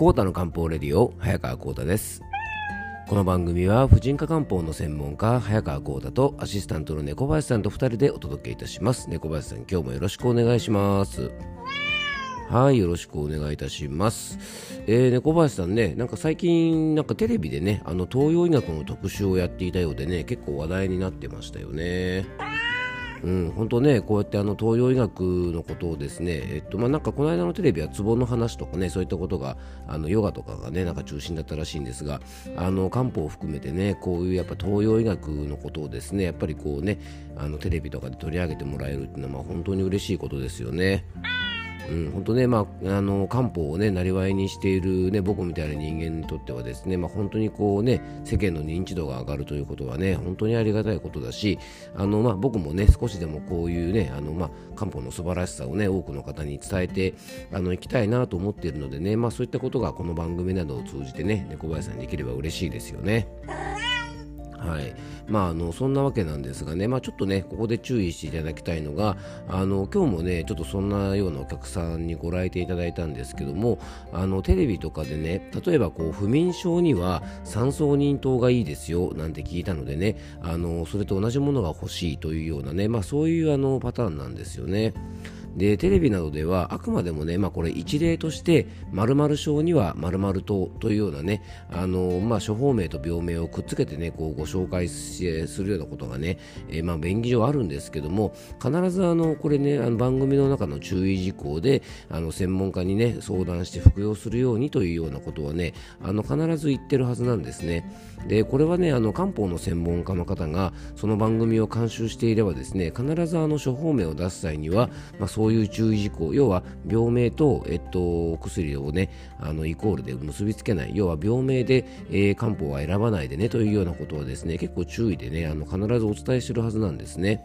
コータの漢方レディオ早川コータですこの番組は婦人科漢方の専門家早川コータとアシスタントの猫林さんと2人でお届けいたします猫林さん今日もよろしくお願いしますはい、よろしくお願いいたします。えー、猫林さんね、なんか最近、なんかテレビでね、あの東洋医学の特集をやっていたようでね、結構話題になってましたよね。うん、本当ね、こうやってあの東洋医学のことをですね、えっとまあ、なんかこの間のテレビはツボの話とかね、そういったことが、あのヨガとかがね、なんか中心だったらしいんですが、あの漢方を含めてね、こういうやっぱ東洋医学のことをですね、やっぱりこうね、あのテレビとかで取り上げてもらえるっていうのは、まあ、本当に嬉しいことですよね。本当ね、まあ、あの漢方をね、なりわいにしている、ね、僕みたいな人間にとってはですね、まあ、本当にこうね、世間の認知度が上がるということはね、本当にありがたいことだし、あの、まあ、僕もね、少しでもこういうね、あの、まあ、漢方の素晴らしさをね、多くの方に伝えて、あの、いきたいなと思っているのでね、まあ、そういったことがこの番組などを通じてね、猫林さんにできれば嬉しいですよね。はいまあ、あのそんなわけなんですがね、まあ、ちょっとねここで注意していただきたいのがあの今日もねちょっとそんなようなお客さんにご来店いただいたんですけどもあのテレビとかでね例えばこう不眠症には三層認糖がいいですよなんて聞いたのでねあのそれと同じものが欲しいというようなね、まあ、そういうあのパターンなんですよね。でテレビなどではあくまでもね、まあ、これ一例として〇〇症には〇〇糖というようなねあの、まあ、処方名と病名をくっつけてねこうご紹介するようなことがね、えー、まあ便宜上あるんですけども必ずあのこれねあの番組の中の注意事項であの専門家にね相談して服用するようにというようなことはねあの必ず言ってるはずなんですね。でこれはねあの漢方の専門家の方がその番組を監修していればですね必ずあの処方名を出す際には、まあ、そういう注意事項要は病名と、えっと、薬をねあのイコールで結びつけない。要は病名で、えー、漢方は選ばないでねというようなことはですね結構注意でねあの必ずお伝えしてるはずなんですね。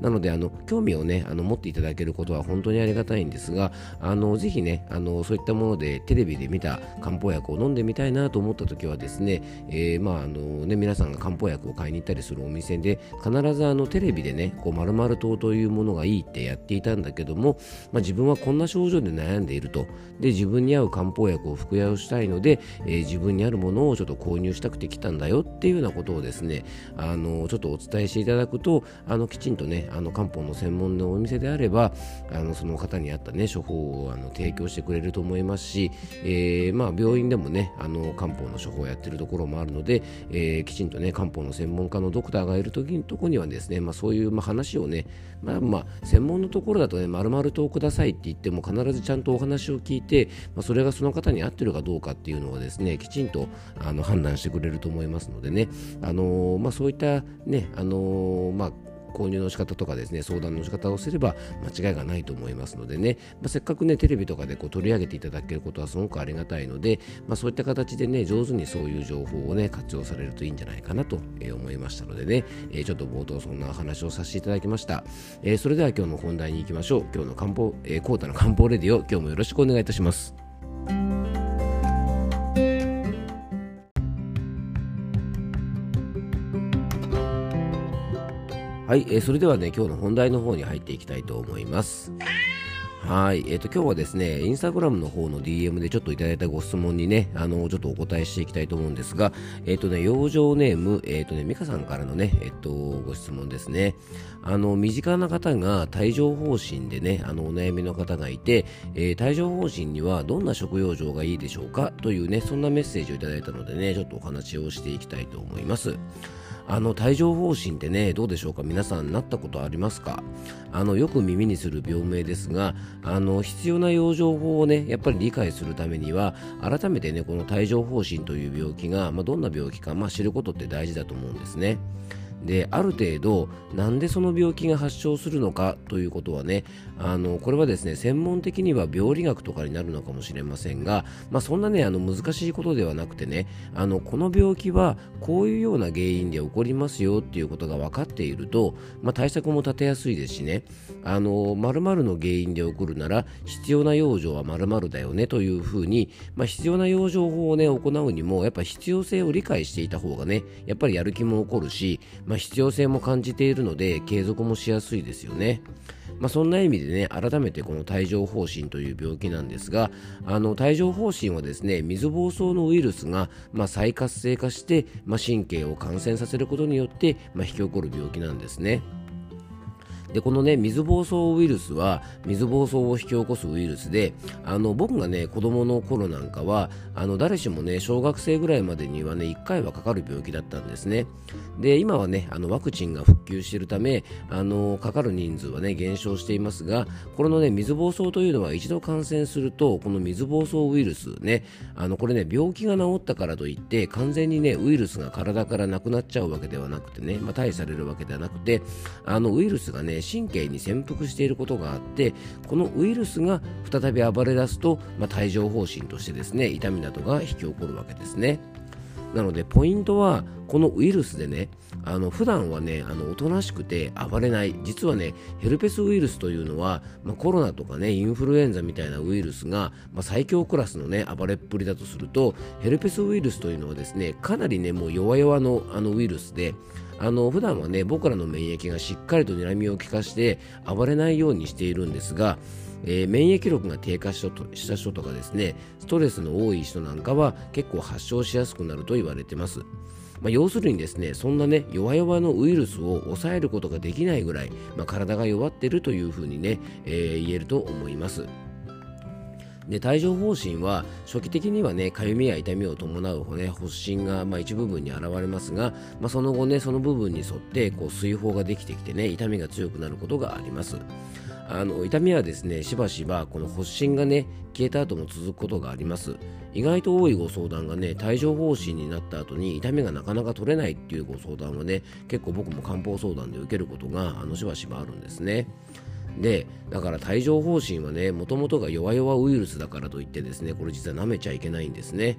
なのであの興味をねあの持っていただけることは本当にありがたいんですがあのぜひねあのそういったものでテレビで見た漢方薬を飲んでみたいなと思った時はですね、えー、まああのね皆さんが漢方薬を買いに行ったりするお店で必ずあのテレビでねこう〇〇糖というものがいいってやっていたんだけどもまあ、自分はこんな症状で悩んでいると。で自分に合う漢方薬を服用したいので、えー、自分にあるものをちょっと購入したくて来たんだよっていうようなことをですねあのちょっとお伝えしていただくとあのきちんとねあの漢方の専門のお店であればあのその方に合ったね処方をあの提供してくれると思いますし、えー、まあ、病院でもねあの漢方の処方をやってるところもあるので、えー、きちんとね漢方の専門家のドクターがいる時とこにはですね、まあ、そういう、まあ、話をね、まあまあ、専門のところだとね丸々とくださいって言っても必ずちゃんとお話を聞いて、まあ、それがその方に合ってるかどうかっていうのはですねきちんとあの判断してくれると思いますのでね、あの、まあ、そういったね、あの、まあ購入の仕方とかですね相談の仕方をすれば間違いがないと思いますのでね、まあ、せっかくねテレビとかでこう取り上げていただけることはすごくありがたいので、まあ、そういった形でね上手にそういう情報をね活用されるといいんじゃないかなと思いましたのでね、え、ちょっと冒頭そんなお話をさせていただきました、え、それでは今日の本題に行きましょう。今日の漢方、えー、コータの漢方レディオ今日もよろしくお願いいたします。はい、えー、それではね、今日の本題の方に入っていきたいと思います。はい。えっ、ー、と、今日はですね、インスタグラムの方の DM でちょっといただいたご質問にね、あの、ちょっとお答えしていきたいと思うんですが、えっ、ー、とね、養生ネーム、えっ、ー、とね、ミカさんからのね、えっ、と、ご質問ですね。あの、身近な方が帯状疱疹でね、あの、お悩みの方がいて、え帯状疱疹にはどんな食用状がいいでしょうかというね、そんなメッセージをいただいたのでね、ちょっとお話をしていきたいと思います。あの帯状疱疹ってねどうでしょうか？皆さんなったことありますか？あのよく耳にする病名ですがあの必要な養生法をねやっぱり理解するためには改めてねこの帯状疱疹という病気が、まあ、どんな病気か、まあ、知ることって大事だと思うんですね。である程度なんでその病気が発症するのかということはねあのこれはですね専門的には病理学とかになるのかもしれませんが、まあ、そんなねあの難しいことではなくてねあのこの病気はこういうような原因で起こりますよっていうことが分かっていると、まあ、対策も立てやすいですしね。あの〇〇の原因で起こるなら必要な養生は〇〇だよねというふうに、まあ、必要な養生法をね行うにもやっぱ必要性を理解していた方がねやっぱりやる気も起こるし、ままあ、必要性も感じているので継続もしやすいですよね。まあ、そんな意味でね改めてこの帯状疱疹という病気なんですがあの帯状疱疹はですね水疱瘡のウイルスが、まあ、再活性化して、まあ、神経を感染させることによって、まあ、引き起こる病気なんですね。でこのね水疱瘡ウイルスは水疱瘡を引き起こすウイルスであの僕がね子供の頃なんかはあの誰しもね小学生ぐらいまでにはね1回はかかる病気だったんですね。で今はねあのワクチンが復旧しているためあのかかる人数はね減少していますがこれのね水疱瘡というのは一度感染するとこの水疱瘡ウイルスねあのこれね病気が治ったからといって完全にねウイルスが体からなくなっちゃうわけではなくてね、まあ、退されるわけではなくてあのウイルスがね神経に潜伏していることがあってこのウイルスが再び暴れ出すと、まあ、帯状疱疹としてですね痛みなどが引き起こるわけですね。なのでポイントはこのウイルスでねあの普段はねあのおとなしくて暴れない実はねヘルペスウイルスというのは、まあ、コロナとかねインフルエンザみたいなウイルスが、まあ、最強クラスのね暴れっぷりだとするとヘルペスウイルスというのはですねかなりねもう弱々のあのウイルスであの普段はね僕らの免疫がしっかりと睨みを利かして暴れないようにしているんですがえー、免疫力が低下した人とかですねストレスの多い人なんかは結構発症しやすくなると言われてます。まあ、要するにですねそんなね弱々のウイルスを抑えることができないぐらい、まあ、体が弱ってるというふうにね、えー、言えると思います。で帯状疱疹は初期的にはねかゆみや痛みを伴う、ね、発疹が、まあ、一部分に現れますが、まあ、その後ねその部分に沿ってこう水泡ができてきてね痛みが強くなることがありますあの痛みはですねしばしばこの発疹がね消えた後も続くことがあります。意外と多いご相談がね帯状疱疹になった後に痛みがなかなか取れないっていうご相談はね結構僕も漢方相談で受けることがあのしばしばあるんですね。でだから帯状疱疹はねもともとが弱々ウイルスだからといってですねこれ実は舐めちゃいけないんですね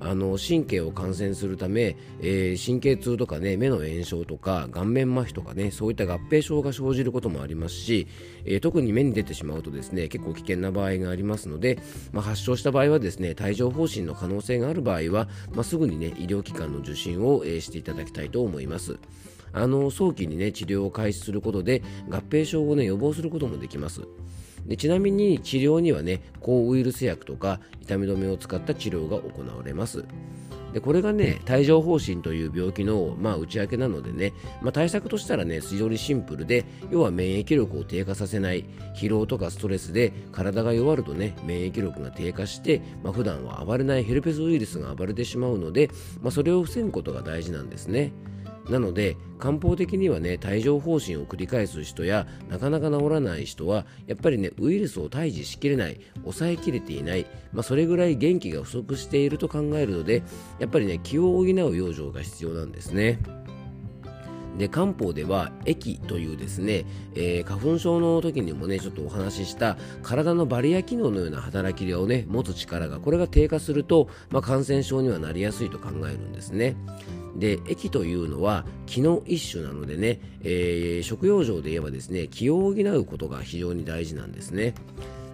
あの神経を感染するため、えー、神経痛とかね目の炎症とか顔面麻痺とかねそういった合併症が生じることもありますし、えー、特に目に出てしまうとですね結構危険な場合がありますので、まあ、発症した場合はですね帯状疱疹の可能性がある場合は、まあ、すぐにね医療機関の受診を、えー、していただきたいと思います。あの早期にね治療を開始することで合併症をね予防することもできますでちなみに治療にはね抗ウイルス薬とか痛み止めを使った治療が行われますでこれがね帯状疱疹という病気の、まあ、内訳なのでね、まあ、対策としたらね非常にシンプルで要は免疫力を低下させない疲労とかストレスで体が弱るとね免疫力が低下して、まあ、普段は暴れないヘルペスウイルスが暴れてしまうので、まあ、それを防ぐことが大事なんですね。なので漢方的にはね帯状疱疹を繰り返す人やなかなか治らない人はやっぱりねウイルスを退治しきれない抑えきれていない、まあ、それぐらい元気が不足していると考えるのでやっぱりね気を補う養生が必要なんですね。で漢方では液というですね、えー、花粉症の時にもねちょっとお話しした体のバリア機能のような働きをね持つ力がこれが低下すると、まあ、感染症にはなりやすいと考えるんですね。で液というのは気の一種なのでね、えー、食用上で言えばですね気を補うことが非常に大事なんですね。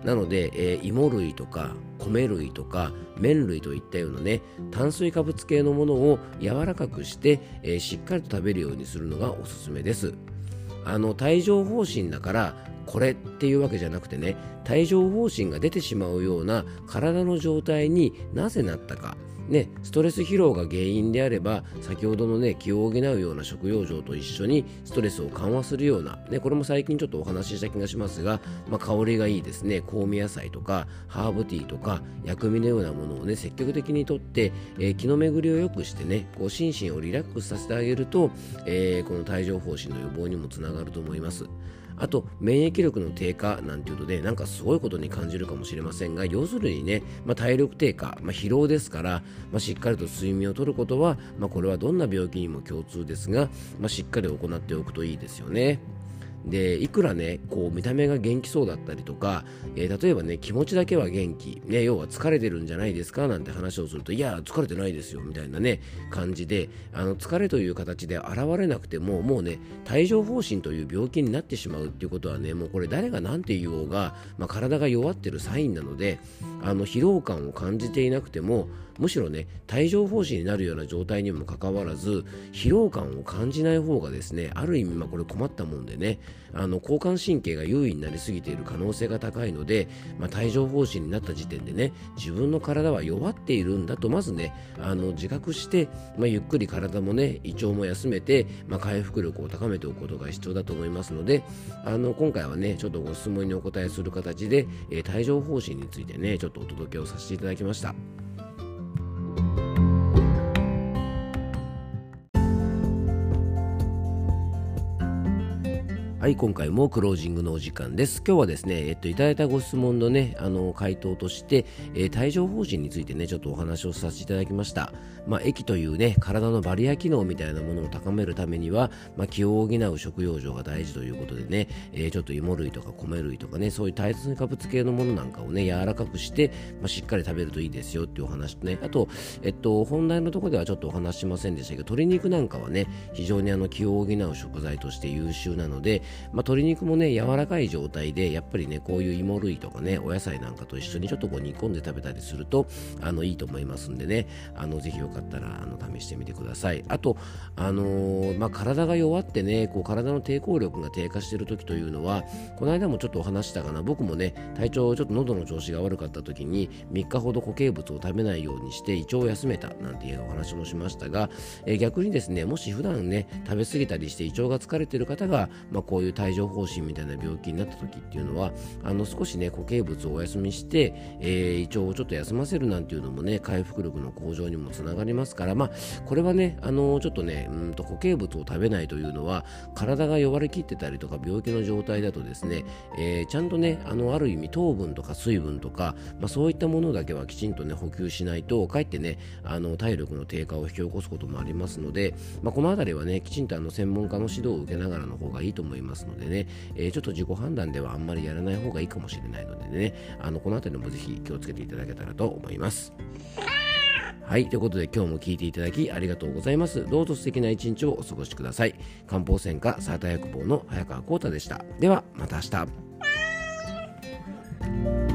なので、えー、芋類とか米類とか麺類といったようなね炭水化物系のものを柔らかくして、えー、しっかりと食べるようにするのがおすすめです。あの帯状疱疹だからこれっていうわけじゃなくてね帯状疱疹が出てしまうような体の状態になぜなったかね、ストレス疲労が原因であれば先ほどの、ね、気を補うような食用状と一緒にストレスを緩和するような、ね、これも最近ちょっとお話しした気がしますが、まあ、香りがいいですね香味野菜とかハーブティーとか薬味のようなものを、ね、積極的にとって、えー、気の巡りを良くしてねこう心身をリラックスさせてあげると、えー、この帯状疱疹の予防にもつながると思います。あと免疫力の低下なんていうとねなんかすごいことに感じるかもしれませんが要するにね、まあ、体力低下、まあ、疲労ですから、まあ、しっかりと睡眠をとることは、まあこれはどんな病気にも共通ですが、まあしっかり行っておくといいですよね。でいくらねこう見た目が元気そうだったりとか、えー、例えばね気持ちだけは元気、ね、要は疲れてるんじゃないですかなんて話をするといや疲れてないですよみたいなね感じであの疲れという形で現れなくてももうね帯状疱疹という病気になってしまうっていうことはねもうこれ誰が何て言おうが、まあ、体が弱ってるサインなのであの疲労感を感じていなくてもむしろね帯状疱疹になるような状態にもかかわらず疲労感を感じない方がですねある意味まこれ困ったもんでねあの交感神経が優位になりすぎている可能性が高いので、まあ、帯状疱疹になった時点でね自分の体は弱っているんだとまずねあの自覚して、まあ、ゆっくり体もね胃腸も休めて、まあ、回復力を高めておくことが必要だと思いますのであの今回はねちょっとご質問にお答えする形で、えー、帯状疱疹についてねちょっとお届けをさせていただきました。thank you はい、今回もクロージングのお時間です。今日はですね、えっと、いただいたご質問のね、あの、回答として、えー、帯状疱疹についてね、ちょっとお話をさせていただきました。まあ、液というね、体のバリア機能みたいなものを高めるためには、まあ、気を補う食用状が大事ということでね、えー、ちょっと芋類とか米類とかね、そういう炭水化物系のものなんかをね、柔らかくして、まあ、しっかり食べるといいですよっていうお話とね、あと、えっと、本題のところではちょっとお話しませんでしたけど、鶏肉なんかはね、非常にあの気を補う食材として優秀なので、まあ、鶏肉もね柔らかい状態でやっぱりねこういう芋類とかねお野菜なんかと一緒にちょっとこう煮込んで食べたりするとあのいいと思いますんでね。あのぜひよかったらあの試してみてください。あとあのー、まあ、体が弱ってねこう体の抵抗力が低下している時というのはこの間もちょっとお話したかな。僕もね体調ちょっと喉の調子が悪かった時に3日ほど固形物を食べないようにして胃腸を休めたなんていうお話もしましたが、えー、逆にですねもし普段ね食べ過ぎたりして胃腸が疲れている方が、まあ、こういう帯状疱疹みたいな病気になった時っていうのはあの少しね固形物をお休みして、えー、胃腸をちょっと休ませるなんていうのもね回復力の向上にもつながりますからまあこれはねあのちょっとねうんと固形物を食べないというのは体が弱りきってたりとか病気の状態だとですね、えー、ちゃんとねあのある意味糖分とか水分とか、まあ、そういったものだけはきちんとね補給しないとかえってねあの体力の低下を引き起こすこともありますので、まあ、この辺りはねきちんとあの専門家の指導を受けながらの方がいいと思います。のでね、えー、ちょっと自己判断ではあんまりやらない方がいいかもしれないのでね、あのこの辺りもぜひ気をつけていただけたらと思います。はい、ということで今日も聞いていただきありがとうございます。どうぞ素敵な一日をお過ごしください。漢方専科サーター薬房の早川幸太でした。ではまた明日。